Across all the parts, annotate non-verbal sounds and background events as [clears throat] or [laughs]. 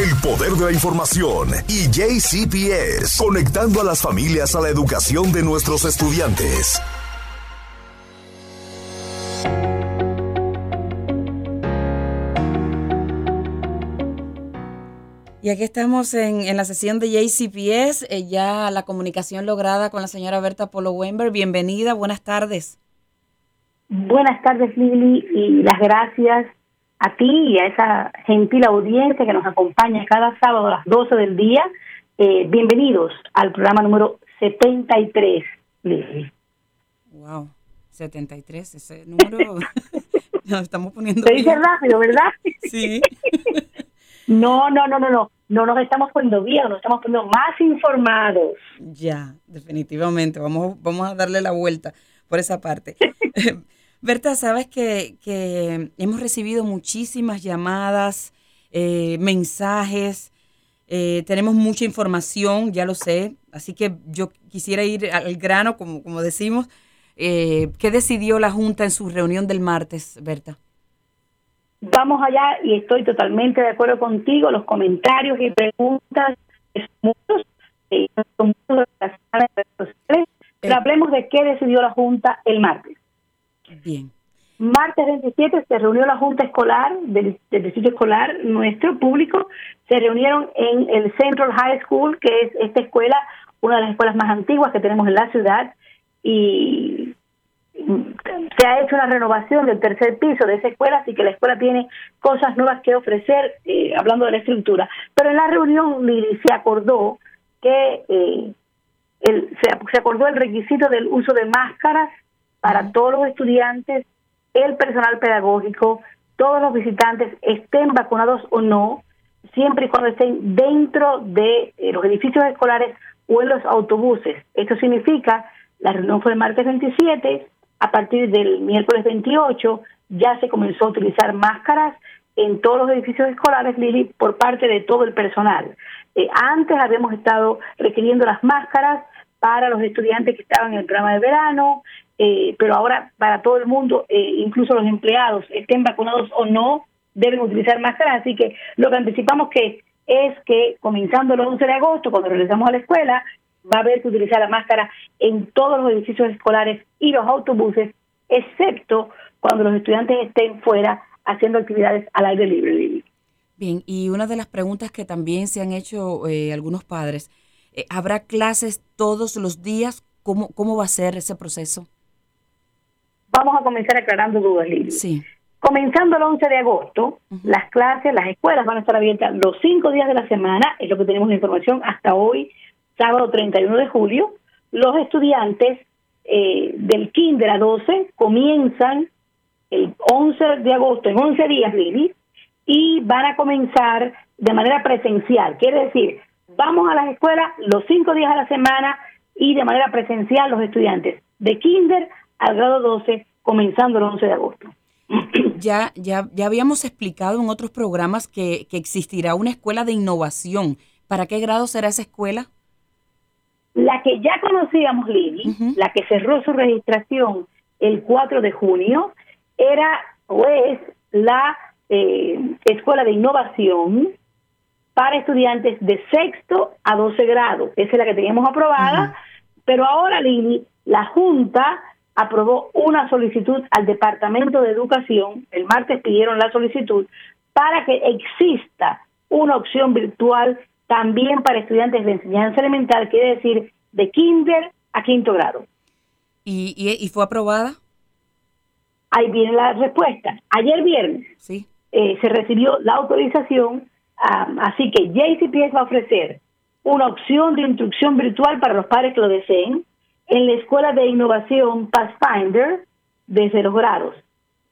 el poder de la información y JCPS, conectando a las familias a la educación de nuestros estudiantes. Y aquí estamos en, la sesión de JCPS, eh, ya la comunicación lograda con la señora Berta Polo Wember. Bienvenida, buenas tardes. Buenas tardes, Lili, y las gracias a ti y a esa gentil audiencia que nos acompaña cada sábado a las 12 del día. Eh, bienvenidos al programa número 73, Lili. Wow, 73, ese número [laughs] nos estamos poniendo. Se dice rápido, ¿verdad? Sí. [laughs] No, no, no, no, no. No nos estamos poniendo bien, nos estamos poniendo más informados. Ya, definitivamente. Vamos, vamos a darle la vuelta por esa parte. [laughs] Berta, sabes que, que, hemos recibido muchísimas llamadas, eh, mensajes, eh, tenemos mucha información, ya lo sé, así que yo quisiera ir al grano, como, decimos. Eh, ¿Qué decidió la Junta en su reunión del martes, Berta? vamos allá y estoy totalmente de acuerdo contigo, los comentarios y preguntas muchos, eh, pero hablemos de qué decidió la Junta el martes. Martes 27 se reunió la Junta Escolar del, del, Distrito Escolar, nuestro público, se reunieron en el Central High School, que es esta escuela, una de las escuelas más antiguas que tenemos en la ciudad, y se ha hecho una renovación del tercer piso de esa escuela, así que la escuela tiene cosas nuevas que ofrecer, eh, hablando de la estructura. Pero en la reunión se acordó que eh, el, se, acordó el requisito del uso de máscaras para todos los estudiantes, el personal pedagógico, todos los visitantes, estén vacunados o no, siempre y cuando estén dentro de eh, los edificios escolares o en los autobuses. Esto significa, la reunión fue el martes 27, a partir del miércoles 28 ya se comenzó a utilizar máscaras en todos los edificios escolares, Lili, por parte de todo el personal. Eh, antes habíamos estado requiriendo las máscaras para los estudiantes que estaban en el programa de verano, eh, pero ahora para todo el mundo, eh, incluso los empleados, estén vacunados o no, deben utilizar máscaras. Así que lo que anticipamos que es que comenzando el 11 de agosto, cuando regresamos a la escuela, va a haber que utilizar la máscara en todos los edificios escolares y los autobuses, excepto cuando los estudiantes estén fuera haciendo actividades al aire libre. Bien, y una de las preguntas que también se han hecho eh, algunos padres, eh, ¿habrá clases todos los días? ¿Cómo, ¿Cómo va a ser ese proceso? Vamos a comenzar aclarando dudas, Lili. Sí. Comenzando el 11 de agosto, las clases, las escuelas van a estar abiertas los cinco días de la semana, es lo que tenemos de información hasta hoy, sábado 31 de julio, los estudiantes eh, del kinder a 12 comienzan el 11 de agosto, en 11 días, Lili, y van a comenzar de manera presencial. Quiere decir, vamos a las escuelas los cinco días a la semana y de manera presencial los estudiantes de kinder al grado 12, comenzando el 11 de agosto. [clears throat] Ya, ya, ya habíamos explicado en otros programas que, que existirá una escuela de innovación. ¿Para qué grado será esa escuela? La que ya conocíamos, Lili, la que cerró su registración el 4 de junio, era o es la eh, Escuela de Innovación para estudiantes de sexto a 12 grados. Esa es la que teníamos aprobada, pero ahora, Lili, la Junta aprobó una solicitud al Departamento de Educación, el martes pidieron la solicitud, para que exista una opción virtual también para estudiantes de enseñanza elemental, quiere decir de kinder a quinto grado. ¿Y, y, fue aprobada? Ahí viene la respuesta. Ayer viernes sí. Eh, se recibió la autorización, así que JCPS va a ofrecer una opción de instrucción virtual para los padres que lo deseen en la Escuela de Innovación Pathfinder desde los grados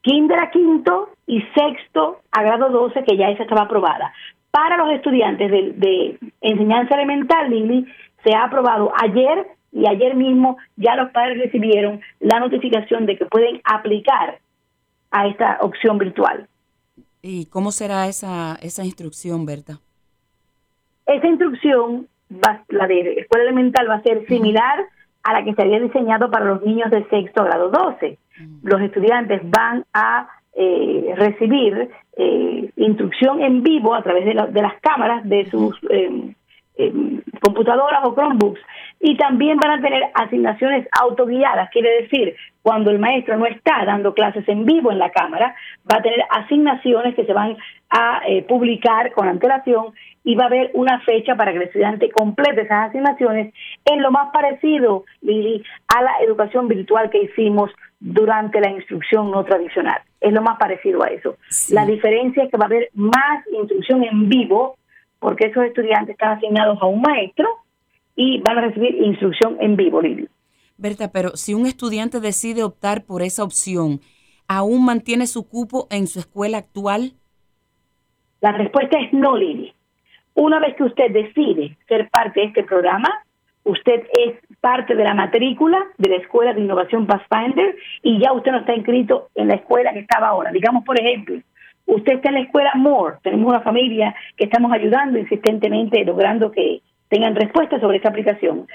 kinder a quinto y sexto a grado 12, que ya esa estaba aprobada para los estudiantes de, enseñanza elemental, Lili, se ha aprobado ayer y ayer mismo ya los padres recibieron la notificación de que pueden aplicar a esta opción virtual. ¿Y cómo será esa, esa instrucción, Berta? Esa instrucción, va, la de escuela elemental, va a ser similar a la que se había diseñado para los niños de sexto grado 12. Los estudiantes van a eh, recibir eh, instrucción en vivo a través de, de las cámaras de sus eh, eh, computadoras o Chromebooks. Y también van a tener asignaciones autoguiadas, quiere decir, cuando el maestro no está dando clases en vivo en la cámara, va a tener asignaciones que se van a eh, publicar con antelación y va a haber una fecha para que el estudiante complete esas asignaciones. Es lo más parecido, Lili, a la educación virtual que hicimos durante la instrucción no tradicional. Es lo más parecido a eso. La diferencia es que va a haber más instrucción en vivo porque esos estudiantes están asignados a un maestro y van a recibir instrucción en vivo, Lili. Berta, pero si un estudiante decide optar por esa opción, ¿aún mantiene su cupo en su escuela actual? La respuesta es no, Lili. Una vez que usted decide ser parte de este programa, usted es parte de la matrícula de la Escuela de Innovación Pathfinder y ya usted no está inscrito en la escuela que estaba ahora. Digamos, por ejemplo, usted está en la escuela Moore, tenemos una familia que estamos ayudando insistentemente, logrando que tengan respuestas sobre esta aplicación.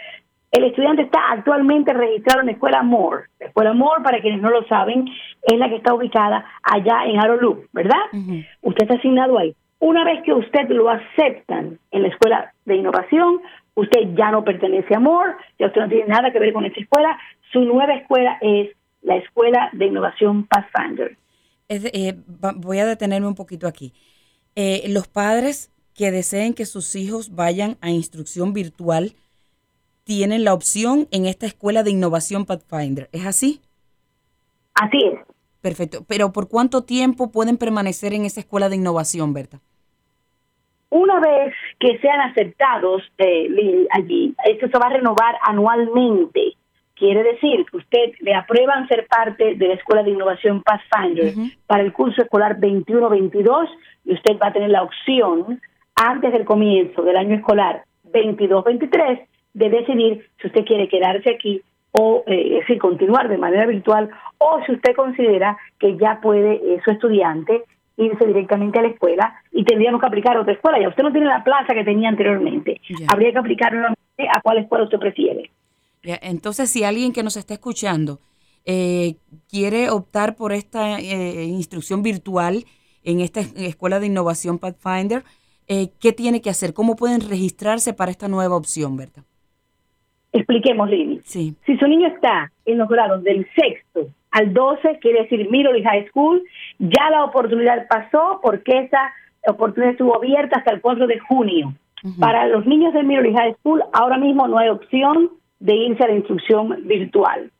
El estudiante está actualmente registrado en la escuela Moore. La escuela Moore, para quienes no lo saben, es la que está ubicada allá en Arrow ¿verdad? Usted está asignado ahí. Una vez que usted lo aceptan en la escuela de innovación, usted ya no pertenece a Moore, ya usted no tiene nada que ver con esta escuela. Su nueva escuela es la Escuela de Innovación Pathfinder. Eh, voy a detenerme un poquito aquí. Eh, los padres que deseen que sus hijos vayan a instrucción virtual tienen la opción en esta escuela de innovación Pathfinder. ¿Es así? Así es. Perfecto. Pero ¿por cuánto tiempo pueden permanecer en esa escuela de innovación, Berta? Una vez que sean aceptados eh, allí, esto se va a renovar anualmente. Quiere decir que usted le aprueban ser parte de la Escuela de Innovación Pathfinder para el curso escolar 21-22 y usted va a tener la opción antes del comienzo del año escolar 22-23 de decidir si usted quiere quedarse aquí o eh, es continuar de manera virtual o si usted considera que ya puede eh, su estudiante irse directamente a la escuela y tendríamos que aplicar a otra escuela. Ya usted no tiene la plaza que tenía anteriormente. Habría que aplicar nuevamente a cuál escuela usted prefiere. entonces, si alguien que nos está escuchando eh, quiere optar por esta eh, instrucción virtual en esta escuela de innovación Pathfinder, eh, ¿qué tiene que hacer? ¿Cómo pueden registrarse para esta nueva opción, Berta? Expliquemos, Lili. Sí. Si su niño está en los grados del sexto al 12, quiere decir Middle High School, ya la oportunidad pasó porque esa oportunidad estuvo abierta hasta el 4 de junio. Para los niños de Middle High School, ahora mismo no hay opción de irse a la instrucción virtual.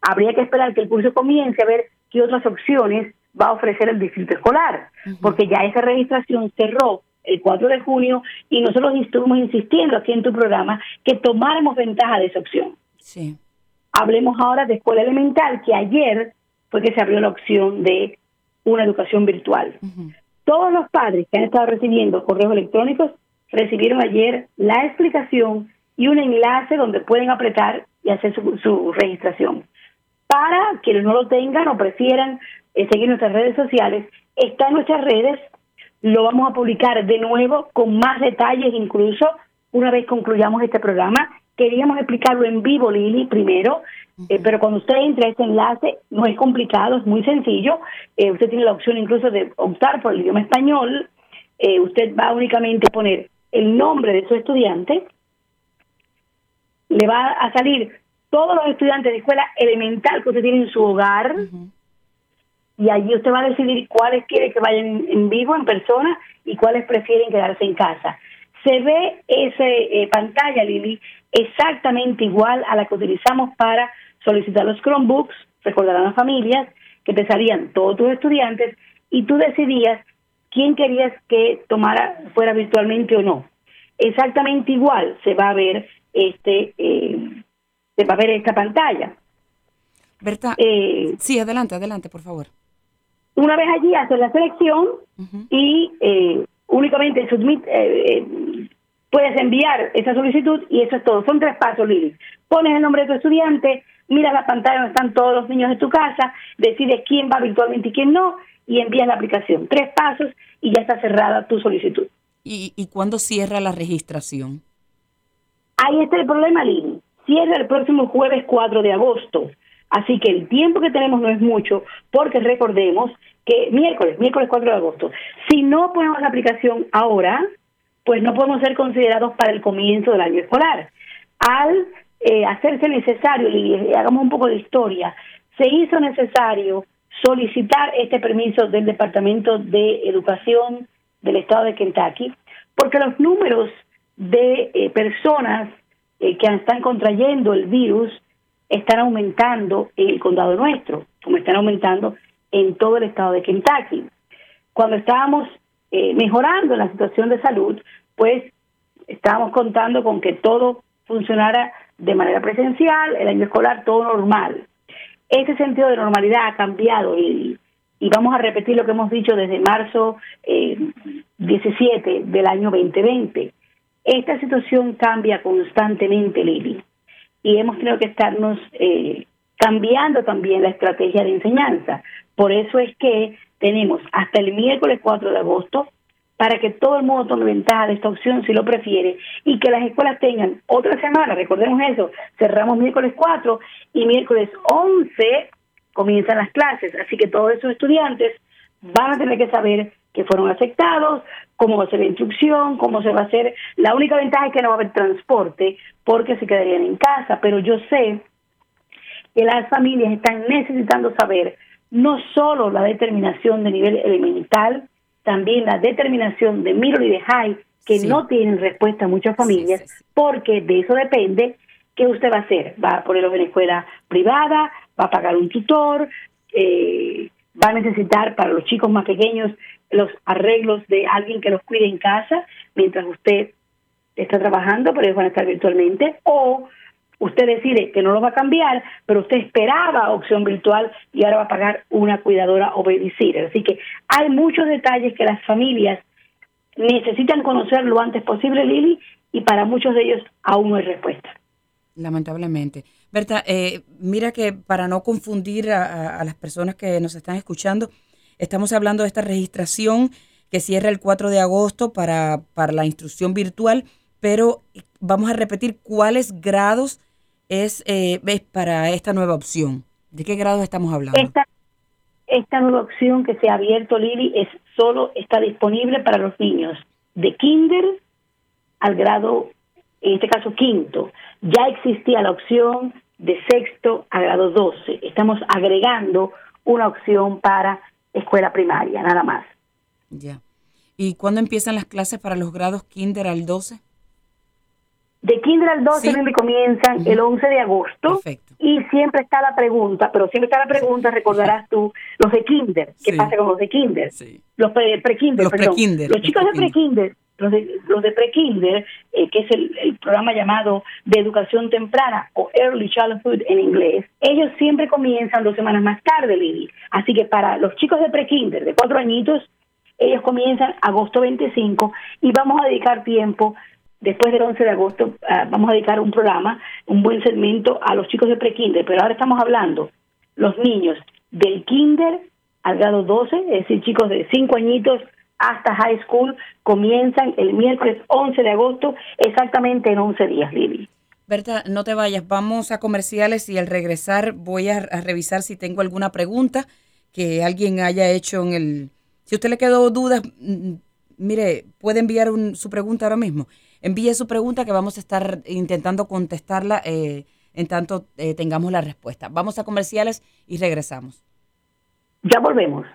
Habría que esperar que el curso comience a ver qué otras opciones va a ofrecer el distrito escolar, porque ya esa registración cerró el 4 de junio y nosotros estuvimos insistiendo aquí en tu programa que tomáramos ventaja de esa opción. Sí. Hablemos ahora de escuela elemental, que ayer fue que se abrió la opción de una educación virtual. Todos los padres que han estado recibiendo correos electrónicos recibieron ayer la explicación y un enlace donde pueden apretar y hacer su, registración. Para quienes no lo tengan o prefieran eh, seguir nuestras redes sociales, está en nuestras redes, lo vamos a publicar de nuevo con más detalles incluso una vez concluyamos este programa Queríamos explicarlo en vivo, Lili, primero, eh, pero cuando usted entra a este enlace, no es complicado, es muy sencillo. Eh, usted tiene la opción incluso de optar por el idioma español. Eh, usted va únicamente a poner el nombre de su estudiante. Le va a salir todos los estudiantes de escuela elemental que usted tiene en su hogar. Y allí usted va a decidir cuáles quiere que vayan en vivo, en persona, y cuáles prefieren quedarse en casa se ve esa eh, pantalla, Lili, exactamente igual a la que utilizamos para solicitar los Chromebooks, recordarán las familias, que te salían todos tus estudiantes y tú decidías quién querías que tomara fuera virtualmente o no. Exactamente igual se va a ver este eh, se va a ver esta pantalla. Berta, eh, sí, adelante, adelante, por favor. Una vez allí haces la selección y eh, únicamente submit, eh, eh, puedes enviar esa solicitud y eso es todo. Son tres pasos, Lili. Pones el nombre de tu estudiante, mira la pantalla donde están todos los niños de tu casa, decides quién va virtualmente y quién no, y envías la aplicación. Tres pasos y ya está cerrada tu solicitud. ¿Y, y cuándo cierra la registración? Ahí está el problema, Lili. Cierra el próximo jueves 4 de agosto. Así que el tiempo que tenemos no es mucho, porque recordemos que miércoles, miércoles 4 de agosto. Si no ponemos la aplicación ahora, pues no podemos ser considerados para el comienzo del año escolar. Al eh, hacerse necesario, y hagamos un poco de historia, se hizo necesario solicitar este permiso del Departamento de Educación del Estado de Kentucky, porque los números de eh, personas eh, que están contrayendo el virus están aumentando en el condado nuestro, como están aumentando en todo el estado de Kentucky. Cuando estábamos eh, mejorando la situación de salud, pues estábamos contando con que todo funcionara de manera presencial, el año escolar todo normal. Ese sentido de normalidad ha cambiado y, y vamos a repetir lo que hemos dicho desde marzo eh, 17 del año 2020. Esta situación cambia constantemente, Lili, y hemos tenido que estarnos eh, cambiando también la estrategia de enseñanza. Por eso es que tenemos hasta el miércoles 4 de agosto para que todo el mundo tome ventaja de esta opción si lo prefiere y que las escuelas tengan otra semana, recordemos eso, cerramos miércoles 4 y miércoles 11 comienzan las clases, así que todos esos estudiantes van a tener que saber que fueron aceptados, cómo va a ser la instrucción, cómo se va a hacer. La única ventaja es que no va a haber transporte porque se quedarían en casa, pero yo sé que las familias están necesitando saber no solo la determinación de nivel elemental, también la determinación de middle y de high, que no tienen respuesta a muchas familias, porque de eso depende qué usted va a hacer. ¿Va a ponerlos en escuela privada? ¿Va a pagar un tutor? Eh, ¿Va a necesitar para los chicos más pequeños los arreglos de alguien que los cuide en casa mientras usted está trabajando, pero ellos van a estar virtualmente? ¿O usted decide que no lo va a cambiar, pero usted esperaba opción virtual y ahora va a pagar una cuidadora o babysitter. Así que hay muchos detalles que las familias necesitan conocer lo antes posible, Lili, y para muchos de ellos aún no hay respuesta. Lamentablemente. Berta, eh, mira que para no confundir a, las personas que nos están escuchando, estamos hablando de esta registración que cierra el 4 de agosto para, para la instrucción virtual, pero vamos a repetir cuáles grados es, eh, es para esta nueva opción. ¿De qué grados estamos hablando? Esta, esta nueva opción que se ha abierto, Lili, es solo está disponible para los niños de kinder al grado, en este caso quinto. Ya existía la opción de sexto a grado 12. Estamos agregando una opción para escuela primaria, nada más. Ya. ¿Y cuándo empiezan las clases para los grados kinder al 12? De kinder al 12 sí. comienzan el 11 de agosto Perfecto. y siempre está la pregunta, pero siempre está la pregunta, recordarás tú, los de kinder, ¿qué Sí. pasa con los de kinder? Sí. Los pre- pre-kinder, Los pre-kinder, Los chicos de pre-kinder, los de, los de pre-kinder, eh, que es el, el programa llamado de educación temprana o Early Childhood en inglés, ellos siempre comienzan dos semanas más tarde, Lili. Así que para los chicos de pre-kinder de cuatro añitos, ellos comienzan agosto 25 y vamos a dedicar tiempo después del 11 de agosto ah, vamos a dedicar un programa, un buen segmento a los chicos de pre-kinder, pero ahora estamos hablando los niños del kinder al grado 12, es decir, chicos de 5 añitos hasta high school, comienzan el miércoles 11 de agosto, exactamente en 11 días, Lili. Berta, no te vayas, vamos a comerciales y al regresar voy a, a revisar si tengo alguna pregunta que alguien haya hecho en el... Si usted le quedó dudas, mm, mire, puede enviar un- su pregunta ahora mismo. Envíe su pregunta que vamos a estar intentando contestarla eh, en tanto eh, tengamos la respuesta. Vamos a comerciales y regresamos. Ya volvemos.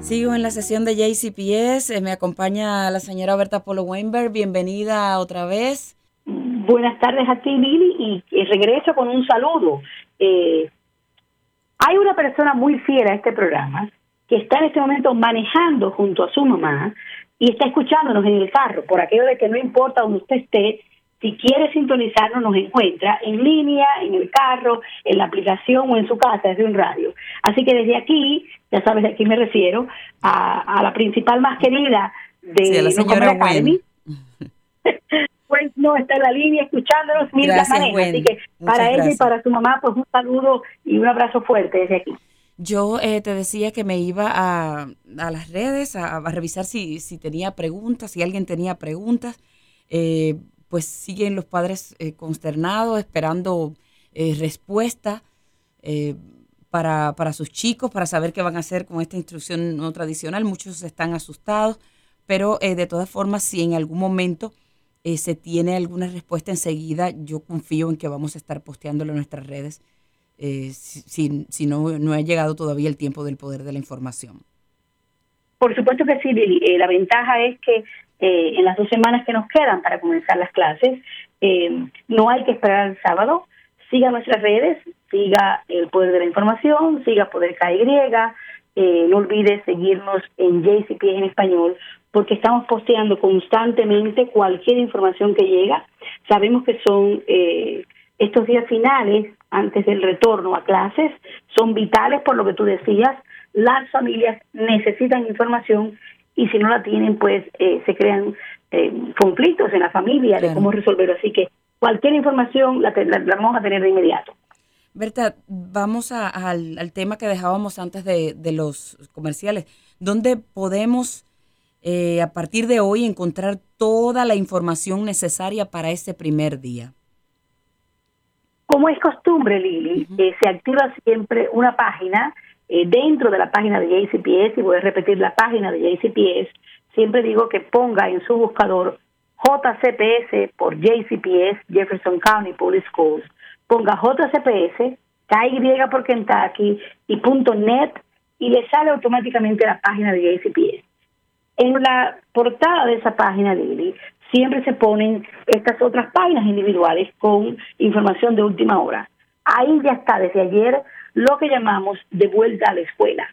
Sigo en la sesión de JCPS. eh, me acompaña la señora Berta Polo Weinberg. Bienvenida otra vez. Buenas tardes a ti, Lili, y, y regreso con un saludo. Eh, hay una persona muy fiel a este programa que está en este momento manejando junto a su mamá y está escuchándonos en el carro, por aquello de que no importa donde usted esté, si quiere sintonizarnos, nos encuentra en línea, en el carro, en la aplicación o en su casa desde un radio. Así que desde aquí, ya sabes a quién me refiero, a, a la principal más querida de Sí, la señora Academy. [laughs] pues no está en la línea escuchándonos Gracias, maneja. Gwen. Así que Muchas para ella y gracias. para su mamá, pues un saludo y un abrazo fuerte desde aquí. Yo eh, te decía que me iba a, a las redes a, a revisar si, si tenía preguntas, si alguien tenía preguntas. Eh, pues siguen los padres eh, consternados, esperando eh, respuesta. eh, para, para sus chicos, para saber qué van a hacer con esta instrucción no tradicional. Muchos están asustados, pero eh, de todas formas, si en algún momento eh, se tiene alguna respuesta enseguida, yo confío en que vamos a estar posteándolo en nuestras redes, eh, si, no, no ha llegado todavía el tiempo del poder de la información. Por supuesto que sí, Lili. Eh, la ventaja es que eh, en las dos semanas que nos quedan para comenzar las clases, no hay que esperar el sábado. Siga nuestras redes, siga el Poder de la Información, siga Poder KY, eh, no olvide seguirnos en JCP en español, porque estamos posteando constantemente cualquier información que llega. Sabemos que son eh, estos días finales, antes del retorno a clases, son vitales por lo que tú decías. Las familias necesitan información y si no la tienen, pues eh, se crean eh, conflictos en la familia de cómo resolverlo. Así que cualquier información la, la, la vamos a tener de inmediato. Berta, vamos a, al, al, tema que dejábamos antes de, de los comerciales. ¿Dónde podemos, eh, a partir de hoy, encontrar toda la información necesaria para ese primer día? Como es costumbre, Lili, uh -huh. eh, se activa siempre una página eh, dentro de la página de JCPS, y voy a repetir la página de JCPS, siempre digo que ponga en su buscador JCPS por JCPS, Jefferson County Public Schools, ponga JCPS, KY por Kentucky y punto .net y le sale automáticamente la página de JCPS. En la portada de esa página, Lili, siempre se ponen estas otras páginas individuales con información de última hora. Ahí ya está desde ayer lo que llamamos de vuelta a la escuela.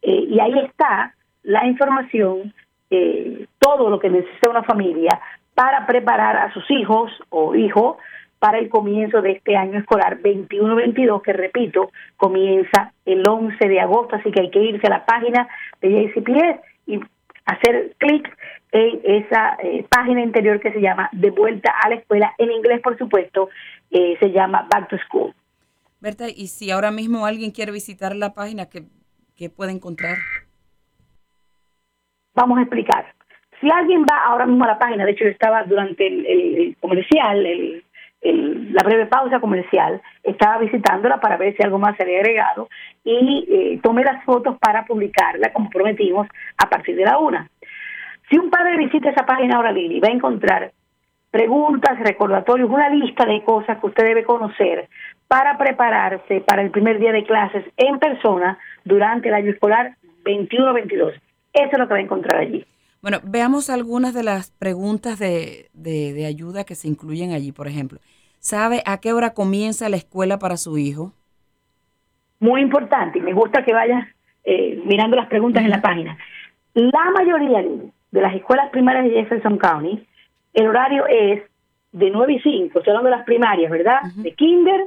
Eh, y ahí está la información, eh, todo lo que necesita una familia para preparar a sus hijos o hijo para el comienzo de este año escolar 21-22, que repito, comienza el 11 de agosto, así que hay que irse a la página de JCPS y hacer clic en esa eh, página interior que se llama De vuelta a la escuela, en inglés por supuesto, eh, se llama Back to School. Berta, y si ahora mismo alguien quiere visitar la página, ¿qué, qué puede encontrar? Vamos a explicar. Si alguien va ahora mismo a la página, de hecho yo estaba durante el, comercial, el, el, la breve pausa comercial, estaba visitándola para ver si algo más se había agregado y eh, tomé las fotos para publicarla, como prometimos, a partir de la una. Si un padre visita esa página ahora, Lili, va a encontrar preguntas, recordatorios, una lista de cosas que usted debe conocer para prepararse para el primer día de clases en persona durante el año escolar 21-22. Eso es lo que va a encontrar allí. Bueno, veamos algunas de las preguntas de, de, de, ayuda que se incluyen allí. Por ejemplo, ¿sabe a qué hora comienza la escuela para su hijo? Muy importante, y me gusta que vayas eh, mirando las preguntas en la página. La mayoría de las escuelas primarias de Jefferson County, el horario es de 9 y 5, estoy hablando de las primarias, ¿verdad? Uh -huh. De kinder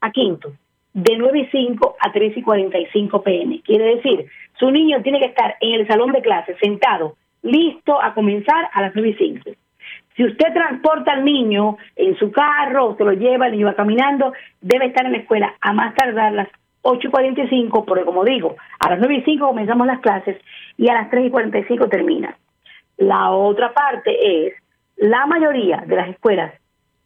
a quinto, de 9 y 5 a 3 y 45 pm. Quiere decir, su niño tiene que estar en el salón de clases sentado listo a comenzar a las 9 y 5. Si usted transporta al niño en su carro, se lo lleva, el niño va caminando, debe estar en la escuela a más tardar las 8 y 45, porque como digo, a las 9 y 5 comenzamos las clases y a las 3 y 45 termina. La otra parte es, la mayoría de las escuelas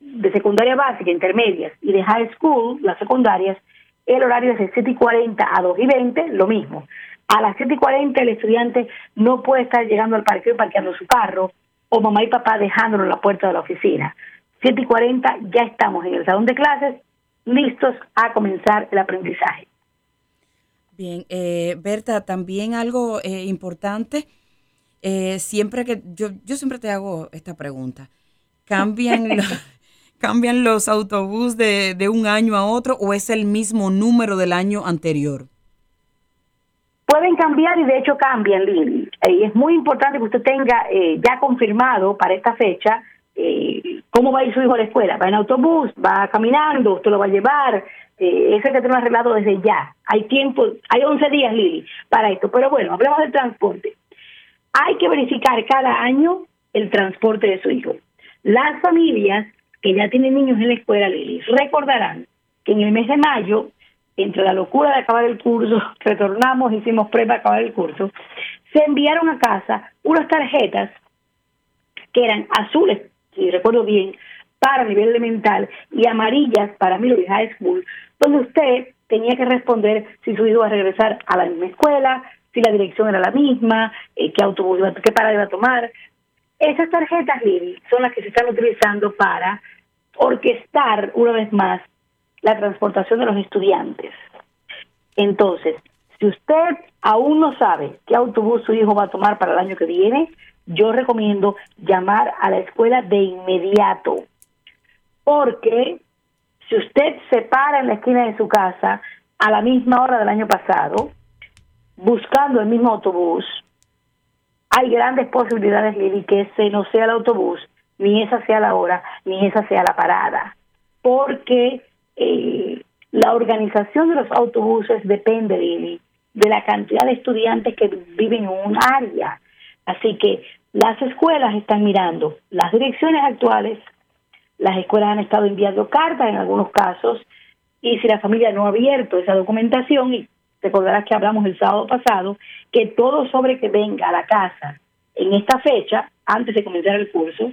de secundaria básica, intermedias y de high school, las secundarias, el horario es de 7 y 40 a 2 y 20, lo mismo a las 7 y 40 el estudiante no puede estar llegando al parqueo y parqueando su carro, o mamá y papá dejándolo en la puerta de la oficina. 7 y 40 ya estamos en el salón de clases, listos a comenzar el aprendizaje. Bien, eh, Berta, también algo eh, importante, eh, siempre que yo, yo siempre te hago esta pregunta, ¿cambian, [laughs] los, ¿cambian los autobuses de, de un año a otro o es el mismo número del año anterior? Pueden cambiar y de hecho cambian, Lili. Y es muy importante que usted tenga eh, ya confirmado para esta fecha eh, cómo va a ir su hijo a la escuela. ¿Va en autobús? ¿Va caminando? ¿Usted lo va a llevar? Eh, eso hay que tenerlo arreglado desde ya. Hay tiempo, hay 11 días, Lili, para esto. Pero bueno, hablemos del transporte. Hay que verificar cada año el transporte de su hijo. Las familias que ya tienen niños en la escuela, Lili, recordarán que en el mes de mayo entre la locura de acabar el curso, [laughs] retornamos, hicimos prueba de acabar el curso, se enviaron a casa unas tarjetas que eran azules, si recuerdo bien, para nivel elemental y amarillas para Milbury High School, donde usted tenía que responder si su hijo iba a regresar a la misma escuela, si la dirección era la misma, eh, qué autobús, qué parada iba a tomar. Esas tarjetas, Lili, son las que se están utilizando para orquestar una vez más la transportación de los estudiantes. Entonces, si usted aún no sabe qué autobús su hijo va a tomar para el año que viene, yo recomiendo llamar a la escuela de inmediato. Porque si usted se para en la esquina de su casa a la misma hora del año pasado, buscando el mismo autobús, hay grandes posibilidades, Lili, que ese no sea el autobús, ni esa sea la hora, ni esa sea la parada. Porque eh, la organización de los autobuses depende, Lili, de la cantidad de estudiantes que viven en un área. Así que las escuelas están mirando las direcciones actuales, las escuelas han estado enviando cartas en algunos casos, y si la familia no ha abierto esa documentación, y recordarás que hablamos el sábado pasado, que todo sobre que venga a la casa en esta fecha, antes de comenzar el curso,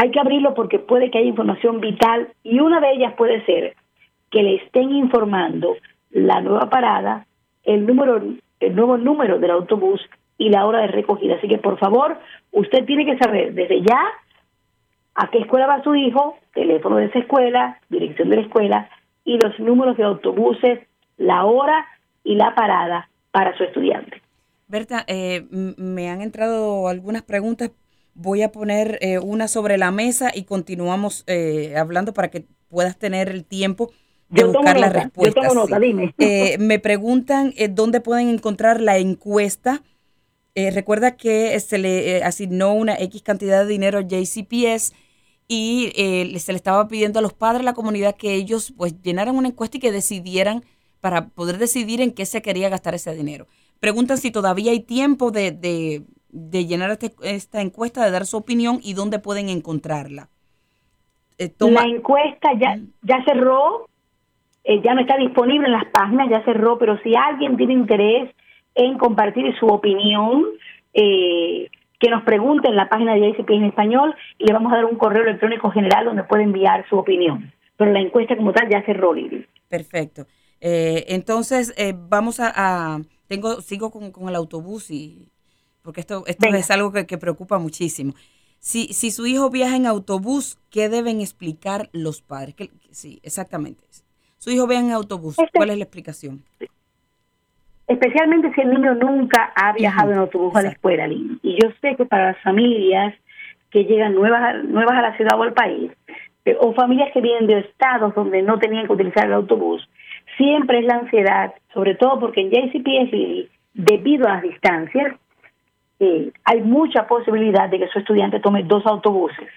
hay que abrirlo porque puede que haya información vital y una de ellas puede ser que le estén informando la nueva parada, el número, el nuevo número del autobús y la hora de recogida. Así que por favor, usted tiene que saber desde ya a qué escuela va su hijo, teléfono de esa escuela, dirección de la escuela y los números de autobuses, la hora y la parada para su estudiante. Berta, eh, me han entrado algunas preguntas. Voy a poner eh, una sobre la mesa y continuamos eh, hablando para que puedas tener el tiempo de buscar la respuesta. Eh, me preguntan eh, dónde pueden encontrar la encuesta. Eh, recuerda que se le asignó una X cantidad de dinero a JCPS y se le estaba pidiendo a los padres de la comunidad que ellos pues llenaran una encuesta y que decidieran para poder decidir en qué se quería gastar ese dinero. Preguntan si todavía hay tiempo de, de, llenar este, esta encuesta, de dar su opinión y dónde pueden encontrarla. La encuesta ya, ya cerró, eh, ya no está disponible en las páginas, ya cerró, pero si alguien tiene interés en compartir su opinión, eh, que nos pregunte en la página de ICP en español y le vamos a dar un correo electrónico general donde puede enviar su opinión. Pero la encuesta como tal ya cerró, Lili. Perfecto. Eh, entonces, vamos a, tengo sigo con, el autobús y porque esto, esto es algo que, que preocupa muchísimo. Si, si su hijo viaja en autobús, ¿qué deben explicar los padres? sí, exactamente su hijo vea en autobús. Este ¿Cuál es la explicación? Especialmente si el niño nunca ha viajado en autobús a la escuela, Y yo sé que para las familias que llegan nuevas, nuevas a la ciudad o al país, eh, o familias que vienen de estados donde no tenían que utilizar el autobús, siempre es la ansiedad, sobre todo porque en JCPS, debido a las distancias, eh, hay mucha posibilidad de que su estudiante tome dos autobuses.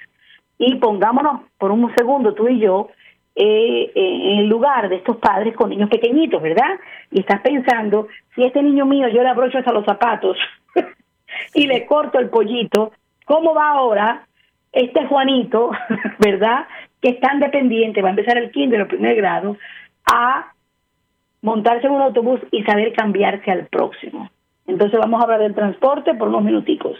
Y pongámonos por un segundo, tú y yo, eh, en el lugar de estos padres con niños pequeñitos, ¿verdad? Y estás pensando, si este niño mío yo le abrocho hasta los zapatos [laughs] y le corto el pollito, ¿cómo va ahora este Juanito, [laughs] ¿verdad? Que es tan dependiente, va a empezar el kinder, el primer grado, a montarse en un autobús y saber cambiarse al próximo. Entonces vamos a hablar del transporte por unos minuticos.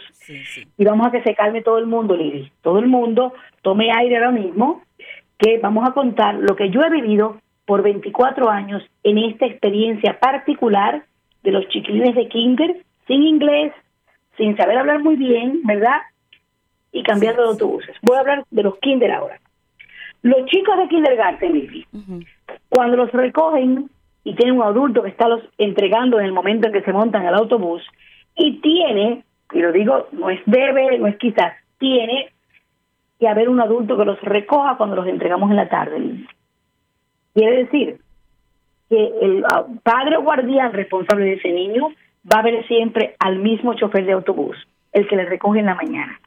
Y vamos a que se calme todo el mundo, Lili. Todo el mundo tome aire ahora mismo que vamos a contar lo que yo he vivido por 24 años en esta experiencia particular de los chiquilines de kinder, sin inglés, sin saber hablar muy bien, ¿verdad? Y cambiando de autobuses. Voy a hablar de los kinder ahora. Los chicos de kindergarten, cuando los recogen y tienen un adulto que está los entregando en el momento en que se montan al autobús y tiene, y lo digo, no es debe, no es quizás, tiene que haber un adulto que los recoja cuando los entregamos en la tarde. Quiere decir que el ah, padre o guardián responsable de ese niño va a ver siempre al mismo chofer de autobús, el que le recoge en la mañana.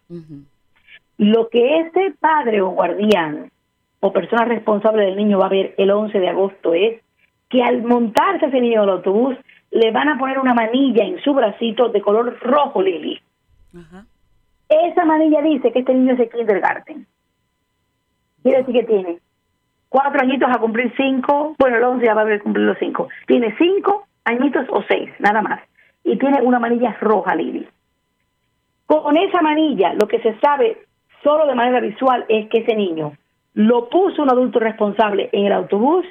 Lo que ese padre o guardián o persona responsable del niño va a ver el 11 de agosto es que al montarse ese niño al autobús le van a poner una manilla en su bracito de color rojo, Lili. Esa manilla dice que este niño es de kindergarten. Quiere decir que tiene cuatro añitos a cumplir cinco, bueno, el once ya va a cumplir los cinco. Tiene cinco añitos o seis, nada más. Y tiene una manilla roja, Lili. Con esa manilla, lo que se sabe solo de manera visual es que ese niño lo puso un adulto responsable en el autobús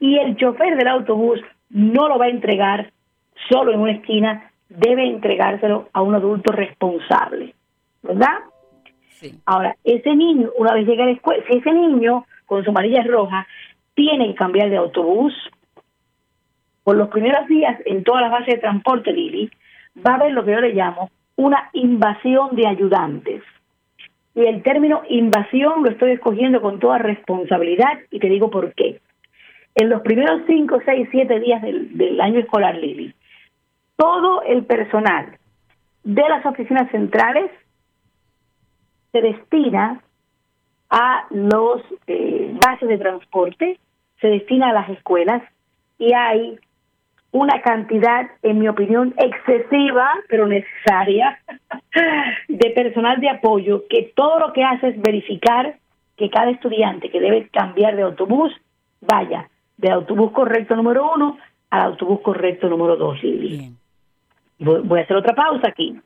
y el chofer del autobús no lo va a entregar solo en una esquina, debe entregárselo a un adulto responsable, ¿verdad? Sí. Ahora, ese niño, una vez llega a la escuela, si ese niño con su amarilla roja tiene que cambiar de autobús, por los primeros días en todas las bases de transporte, Lili, va a haber lo que yo le llamo una invasión de ayudantes. Y el término invasión lo estoy escogiendo con toda responsabilidad y te digo por qué. En los primeros 5, 6, 7 días del, año escolar, Lili, todo el personal de las oficinas centrales se destina a los eh, bases de transporte, se destina a las escuelas y hay una cantidad, en mi opinión, excesiva, pero necesaria, [laughs] de personal de apoyo que todo lo que hace es verificar que cada estudiante que debe cambiar de autobús vaya del autobús correcto número uno al autobús correcto número dos. Voy a hacer otra pausa aquí.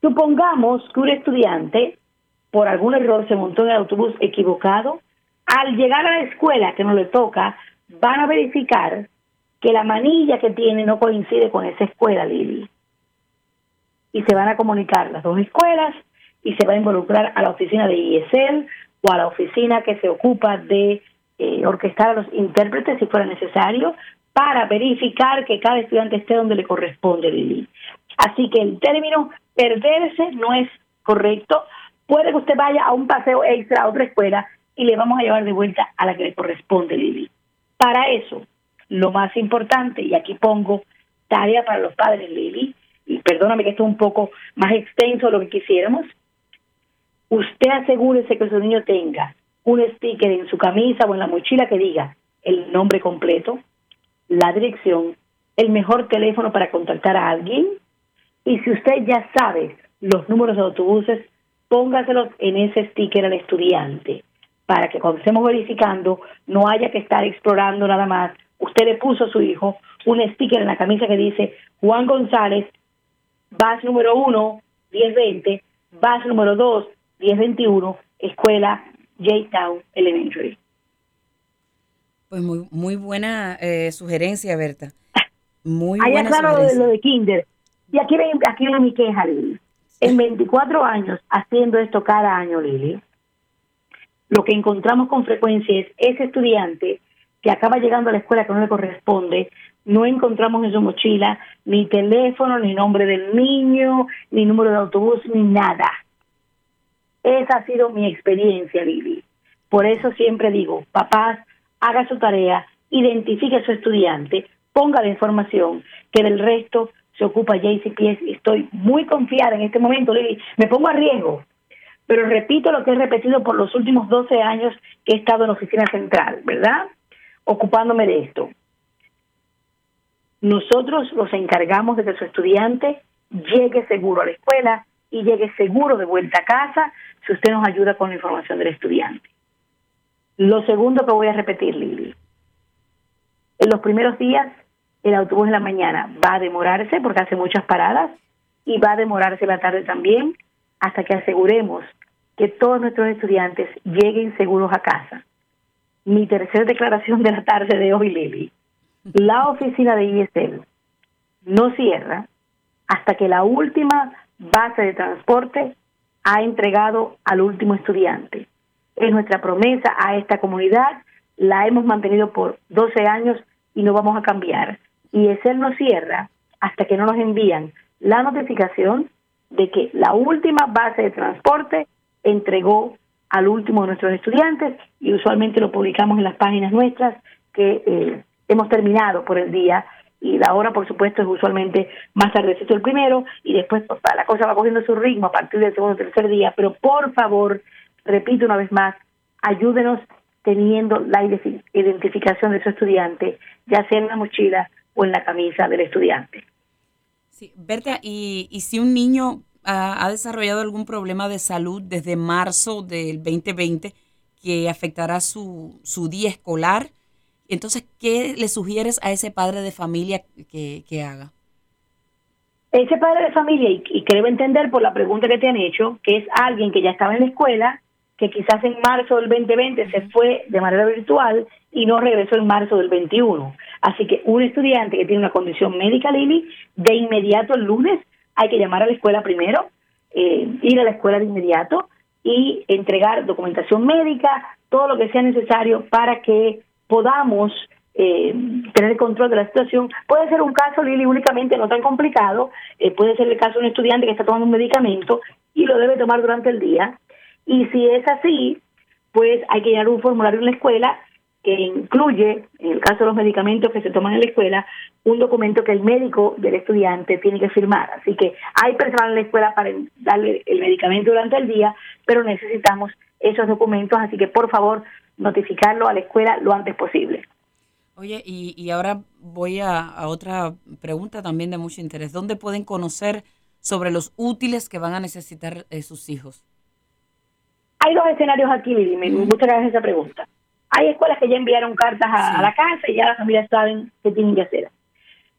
Supongamos que un estudiante, por algún error, se montó en el autobús equivocado. Al llegar a la escuela que no le toca, van a verificar que la manilla que tiene no coincide con esa escuela, Lili. Y se van a comunicar las dos escuelas y se va a involucrar a la oficina de ISL o a la oficina que se ocupa de eh, orquestar a los intérpretes si fuera necesario para verificar que cada estudiante esté donde le corresponde, Lili. Así que el término perderse no es correcto. Puede que usted vaya a un paseo extra a otra escuela y le vamos a llevar de vuelta a la que le corresponde, Lili. Para eso, lo más importante, y aquí pongo tarea para los padres, Lili, y perdóname que esto es un poco más extenso de lo que quisiéramos, usted asegúrese que su niño tenga un sticker en su camisa o en la mochila que diga el nombre completo, la dirección, el mejor teléfono para contactar a alguien, y si usted ya sabe los números de autobuses, póngaselos en ese sticker al estudiante, para que cuando estemos verificando no haya que estar explorando nada más. Usted le puso a su hijo un sticker en la camisa que dice Juan González, bus número 1, 1020, bus número 2, 1021, escuela J-Town Elementary. Pues muy, muy buena eh, sugerencia, Berta. Muy Ahí buena claro lo de, lo de Kinder. Y aquí ven, aquí ven mi queja, Lili. En 24 años haciendo esto cada año, Lili, lo que encontramos con frecuencia es ese estudiante que acaba llegando a la escuela que no le corresponde, no encontramos en su mochila ni teléfono, ni nombre del niño, ni número de autobús, ni nada. Esa ha sido mi experiencia, Lili. Por eso siempre digo, papás, haga su tarea, identifique a su estudiante, ponga la información, que del resto se ocupa JCPS. Estoy muy confiada en este momento, Lili. Me pongo a riesgo, pero repito lo que he repetido por los últimos 12 años que he estado en la oficina central, ¿verdad? ocupándome de esto. Nosotros nos encargamos de que su estudiante llegue seguro a la escuela y llegue seguro de vuelta a casa si usted nos ayuda con la información del estudiante. Lo segundo que voy a repetir, Lili. En los primeros días, el autobús en la mañana va a demorarse porque hace muchas paradas y va a demorarse la tarde también hasta que aseguremos que todos nuestros estudiantes lleguen seguros a casa mi tercera declaración de la tarde de hoy, Lili. La oficina de ISL no cierra hasta que la última base de transporte ha entregado al último estudiante. Es nuestra promesa a esta comunidad, la hemos mantenido por 12 años y no vamos a cambiar. ISL no cierra hasta que no nos envían la notificación de que la última base de transporte entregó al último de nuestros estudiantes y usualmente lo publicamos en las páginas nuestras que eh, hemos terminado por el día y la hora por supuesto es usualmente más tardecito el primero y después pues, la cosa va cogiendo su ritmo a partir del segundo o tercer día, pero por favor, repito una vez más, ayúdenos teniendo la identificación de su estudiante, ya sea en la mochila o en la camisa del estudiante. Sí, Berta, y, y si un niño ha, desarrollado algún problema de salud desde marzo del 2020 que afectará su, su día escolar. Entonces, ¿qué le sugieres a ese padre de familia que, haga? Ese padre de familia, y, que debe entender por la pregunta que te han hecho, que es alguien que ya estaba en la escuela, que quizás en marzo del 2020 se fue de manera virtual y no regresó en marzo del 21. Así que un estudiante que tiene una condición médica, Lili, de inmediato el lunes hay que llamar a la escuela primero, eh, ir a la escuela de inmediato y entregar documentación médica, todo lo que sea necesario para que podamos eh, tener control de la situación. Puede ser un caso, Lili, únicamente no tan complicado, eh, puede ser el caso de un estudiante que está tomando un medicamento y lo debe tomar durante el día. Y si es así, pues hay que llenar un formulario en la escuela que incluye, en el caso de los medicamentos que se toman en la escuela, un documento que el médico del estudiante tiene que firmar. Así que hay personal en la escuela para darle el medicamento durante el día, pero necesitamos esos documentos, así que por favor notificarlo a la escuela lo antes posible. Oye, y, ahora voy a, otra pregunta también de mucho interés. ¿Dónde pueden conocer sobre los útiles que van a necesitar eh, sus hijos? Hay dos escenarios aquí, Lili, me gusta que hagas esa pregunta. Hay escuelas que ya enviaron cartas a, la casa y ya las familias saben qué tienen que hacer.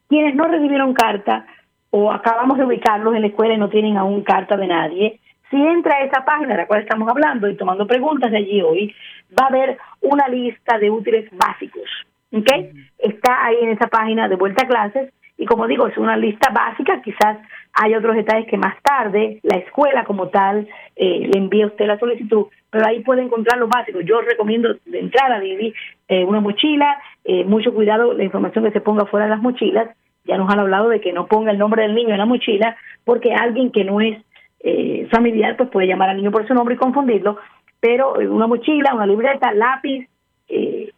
Quienes no recibieron carta o acabamos de ubicarlos en la escuela y no tienen aún carta de nadie, si entra a esa página de la cual estamos hablando y tomando preguntas de allí hoy, va a haber una lista de útiles básicos. ¿okay? Está ahí en esa página de vuelta a clases y como digo, es una lista básica, quizás hay otros detalles que más tarde la escuela como tal eh, le envía a usted la solicitud, pero ahí puede encontrar lo básico. Yo recomiendo de entrada, Vivi, eh, una mochila, eh, mucho cuidado la información que se ponga fuera de las mochilas. Ya nos han hablado de que no ponga el nombre del niño en la mochila, porque alguien que no es eh, familiar pues puede llamar al niño por su nombre y confundirlo, pero una mochila, una libreta, lápiz, eh,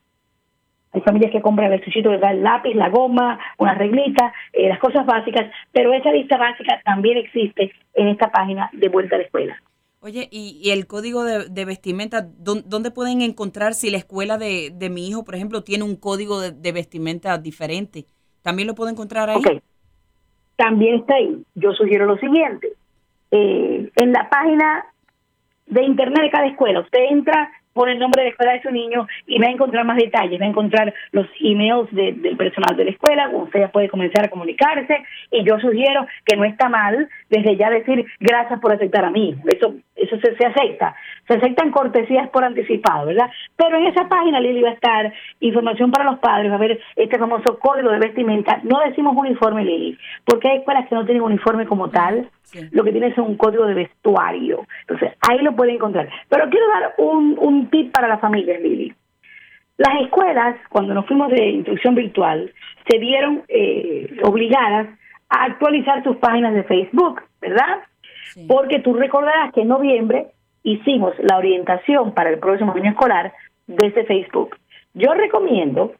hay familias que compran el estuchito que da el lápiz, la goma, una reglita, eh, las cosas básicas, pero esa lista básica también existe en esta página de Vuelta a la Escuela. Oye, ¿y, el código de, vestimenta, ¿dónde, pueden encontrar si la escuela de, mi hijo, por ejemplo, tiene un código de, vestimenta diferente? ¿También lo puedo encontrar ahí? Ok, también está ahí. Yo sugiero lo siguiente. Eh, en la página de internet de cada escuela, usted entra pone el nombre de la escuela de su niño y va a encontrar más detalles, va a encontrar los emails del personal de la escuela, usted ya puede comenzar a comunicarse. Y yo sugiero que no está mal desde ya decir gracias por aceptar a mí, eso eso se, se acepta, se aceptan cortesías por anticipado, ¿verdad? Pero en esa página, Lili, va a estar información para los padres, va a ver este famoso código de vestimenta, no decimos uniforme, Lili, porque hay escuelas que no tienen uniforme como tal, lo que tienen es un código de vestuario, entonces ahí lo pueden encontrar. Pero quiero dar un, un tip para las familias, Lili. Las escuelas, cuando nos fuimos de instrucción virtual, se vieron eh, obligadas a actualizar sus páginas de Facebook, ¿verdad? Porque tú recordarás que en noviembre hicimos la orientación para el próximo año escolar desde Facebook. Yo recomiendo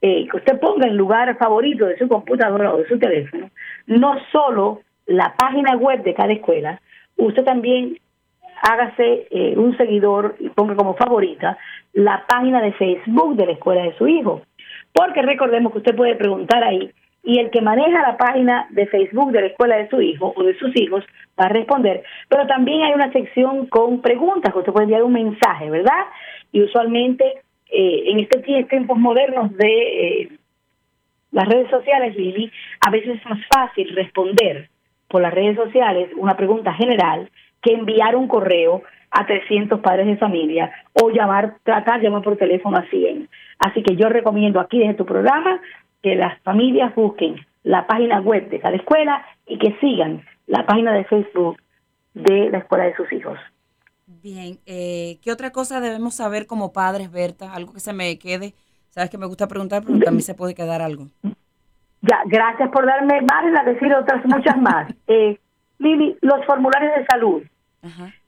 eh, que usted ponga en lugar favorito de su computadora o de su teléfono no solo la página web de cada escuela, usted también hágase eh, un seguidor y ponga como favorita la página de Facebook de la escuela de su hijo. Porque recordemos que usted puede preguntar ahí y el que maneja la página de Facebook de la escuela de su hijo o de sus hijos va a responder. Pero también hay una sección con preguntas, que usted puede enviar un mensaje, ¿verdad? Y usualmente eh, en este tiempos modernos de eh, las redes sociales, Lili, a veces es más fácil responder por las redes sociales una pregunta general que enviar un correo a 300 padres de familia o llamar, tratar llamar por teléfono a 100. Así que yo recomiendo aquí desde tu programa que las familias busquen la página web de cada escuela y que sigan la página de Facebook de la escuela de sus hijos. Bien, eh, ¿qué otra cosa debemos saber como padres, Berta? Algo que se me quede. Sabes que me gusta preguntar, pero también se puede quedar algo. Ya, gracias por darme margen a decir otras muchas más. [laughs] Eh, Lili, los formularios de salud.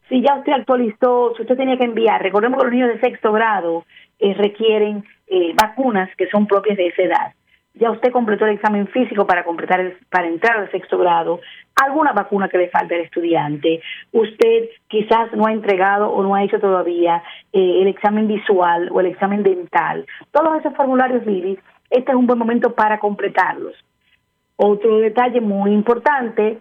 Si ya usted actualizó, si usted tenía que enviar, recordemos que los niños de sexto grado eh, requieren eh, vacunas que son propias de esa edad ya usted completó el examen físico para completar el, para entrar al sexto grado, alguna vacuna que le falte al estudiante, usted quizás no ha entregado o no ha hecho todavía eh, el examen visual o el examen dental, todos esos formularios Lili, este es un buen momento para completarlos. Otro detalle muy importante,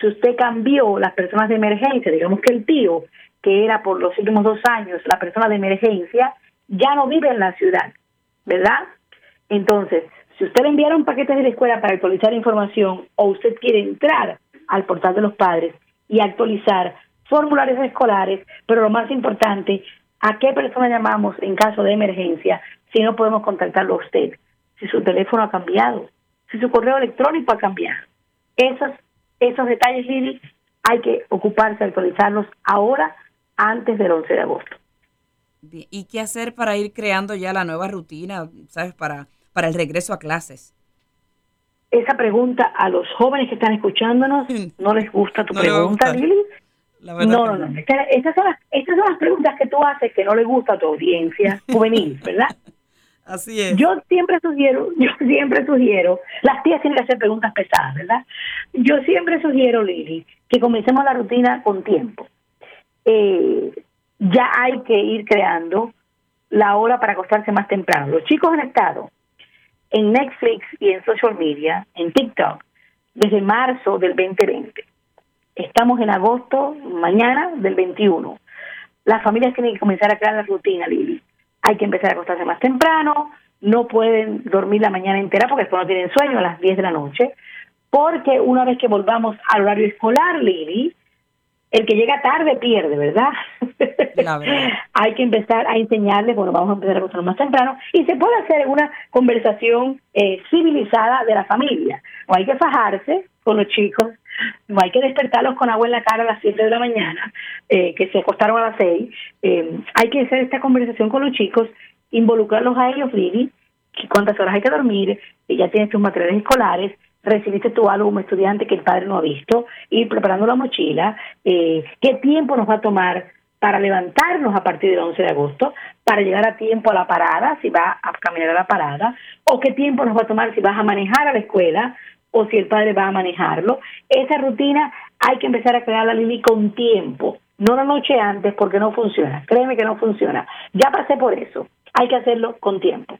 si usted cambió las personas de emergencia, digamos que el tío, que era por los últimos dos años la persona de emergencia, ya no vive en la ciudad, ¿verdad? Entonces, si usted le enviaron paquetes de la escuela para actualizar información o usted quiere entrar al portal de los padres y actualizar formularios escolares, pero lo más importante, a qué persona llamamos en caso de emergencia si no podemos contactarlo a usted, si su teléfono ha cambiado, si su correo electrónico ha cambiado. Esos, esos detalles, Lili, hay que ocuparse, actualizarlos ahora, antes del 11 de agosto. ¿Y qué hacer para ir creando ya la nueva rutina, sabes, para, para el regreso a clases? Esa pregunta a los jóvenes que están escuchándonos, [laughs] ¿no les gusta tu pregunta, Lili? No, no, no. Estas son, las, estas son las preguntas que tú haces que no le gusta a tu audiencia juvenil, ¿verdad? [laughs] Así es. Yo siempre sugiero, [laughs] yo siempre sugiero, las tías tienen que hacer preguntas pesadas, ¿verdad? Yo siempre sugiero, Lili, que comencemos la rutina con tiempo. Eh, ya hay que ir creando la hora para acostarse más temprano. Los chicos han estado en Netflix y en social media, en TikTok, desde marzo del 2020. Estamos en agosto, mañana del 21. Las familias tienen que comenzar a crear la rutina, Lili. Hay que empezar a acostarse más temprano, no pueden dormir la mañana entera porque después no tienen sueño a las 10 de la noche, porque una vez que volvamos al horario escolar, Lili, el que llega tarde pierde, ¿verdad? [laughs] Hay que empezar a enseñarles, bueno, vamos a empezar a acostarnos más temprano y se puede hacer una conversación eh, civilizada de la familia. No hay que fajarse con los chicos, no hay que despertarlos con agua en la cara a las 7 de la mañana, eh, que se acostaron a las 6. Eh, hay que hacer esta conversación con los chicos, involucrarlos a ellos, Lili, cuántas horas hay que dormir, ya tienes tus materiales escolares, recibiste tu álbum estudiante que el padre no ha visto, ir preparando la mochila, eh, qué tiempo nos va a tomar para levantarnos a partir del 11 de agosto, para llegar a tiempo a la parada, si va a caminar a la parada, o qué tiempo nos va a tomar si vas a manejar a la escuela, o si el padre va a manejarlo. Esa rutina hay que empezar a crearla, Lili, con tiempo, no la noche antes, porque no funciona. Créeme que no funciona. Ya pasé por eso. Hay que hacerlo con tiempo.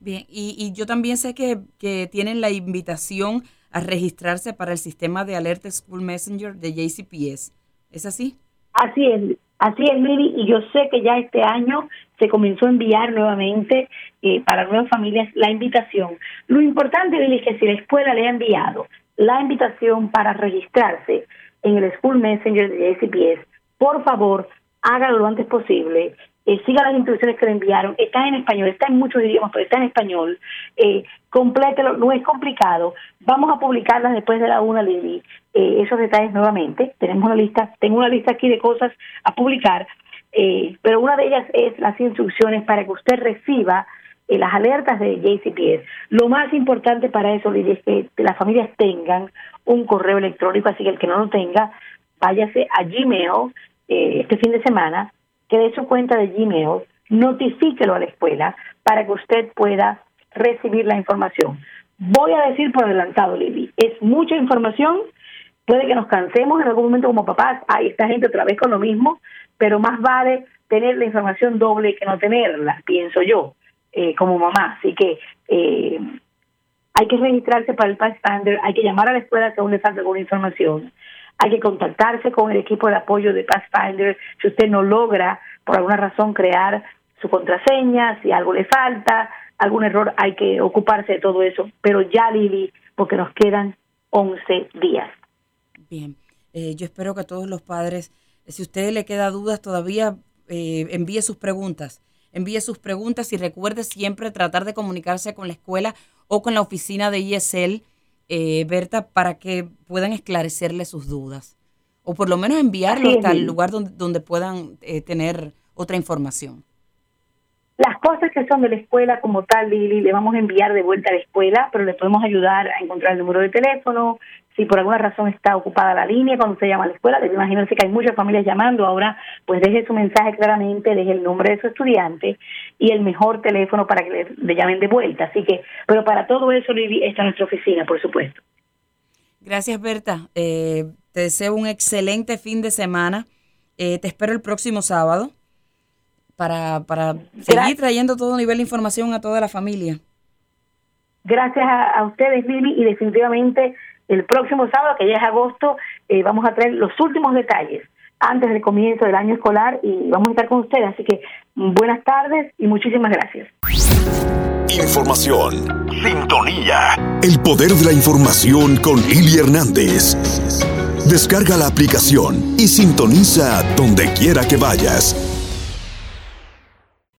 Bien, y, yo también sé que, que, tienen la invitación a registrarse para el sistema de alerta School Messenger de JCPS. ¿Es así? Así es, así es, Lili, y yo sé que ya este año se comenzó a enviar nuevamente eh, para nuevas familias la invitación. Lo importante, Lili, es que si la escuela le ha enviado la invitación para registrarse en el School Messenger de JCPS, por favor, hágalo lo antes posible. Eh, siga las instrucciones que le enviaron, está en español, está en muchos idiomas, pero está en español, eh, complételo, no es complicado, vamos a publicarlas después de la una, Lili, eh, esos detalles nuevamente, tenemos una lista, tengo una lista aquí de cosas a publicar, eh, pero una de ellas es las instrucciones para que usted reciba las alertas de JCPS. Lo más importante para eso, Lili, es que las familias tengan un correo electrónico, así que el que no lo tenga, váyase a Gmail este fin de semana, que de su cuenta de Gmail, notifíquelo a la escuela para que usted pueda recibir la información. Voy a decir por adelantado, Lili, es mucha información, puede que nos cansemos en algún momento como papás, hay esta gente otra vez con lo mismo, pero más vale tener la información doble que no tenerla, pienso yo, eh, como mamá. Así que eh, hay que registrarse para el Pathfinder, hay que llamar a la escuela si aún le falta alguna información hay que contactarse con el equipo de apoyo de Pathfinder si usted no logra por alguna razón crear su contraseña, si algo le falta, algún error, hay que ocuparse de todo eso. Pero ya, Lili, porque nos quedan 11 días. Bien, eh, yo espero que todos los padres, si a usted le queda dudas todavía, eh, envíe sus preguntas. Envíe sus preguntas y recuerde siempre tratar de comunicarse con la escuela o con la oficina de ISL eh, Berta, para que puedan esclarecerle sus dudas o por lo menos enviarlo hasta el lugar donde, donde puedan eh, tener otra información. Cosas que son de la escuela como tal, Lili, le vamos a enviar de vuelta a la escuela, pero le podemos ayudar a encontrar el número de teléfono, si por alguna razón está ocupada la línea cuando se llama a la escuela, debe imaginarse que hay muchas familias llamando ahora, pues deje su mensaje claramente, deje el nombre de su estudiante y el mejor teléfono para que le, llamen de vuelta. Así que, pero para todo eso, Lili, está nuestra oficina, por supuesto. Gracias, Berta. Eh, te deseo un excelente fin de semana. Eh, te espero el próximo sábado para, para seguir trayendo todo nivel de información a toda la familia. Gracias a, a ustedes, Lili, y definitivamente el próximo sábado, que ya es agosto, eh, vamos a traer los últimos detalles antes del comienzo del año escolar y vamos a estar con ustedes. Así que buenas tardes y muchísimas gracias. Información. Sintonía. El poder de la información con Lili Hernández. Descarga la aplicación y sintoniza donde quiera que vayas